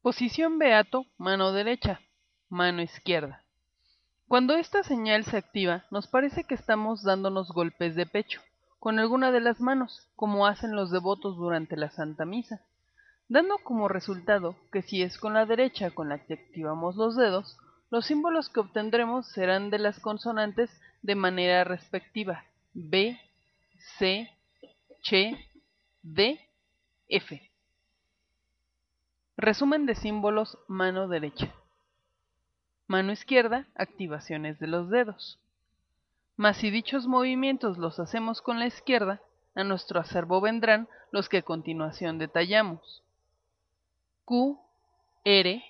Posición beato, mano derecha, mano izquierda. Cuando esta señal se activa, nos parece que estamos dándonos golpes de pecho, con alguna de las manos, como hacen los devotos durante la Santa Misa, dando como resultado que si es con la derecha con la que activamos los dedos, los símbolos que obtendremos serán de las consonantes de manera respectiva B, C, Ch, D, F. Resumen de símbolos mano derecha. Mano izquierda, activaciones de los dedos. Mas si dichos movimientos los hacemos con la izquierda, a nuestro acervo vendrán los que a continuación detallamos. Q, R,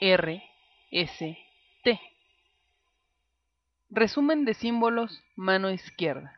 R, S, T. Resumen de símbolos mano izquierda.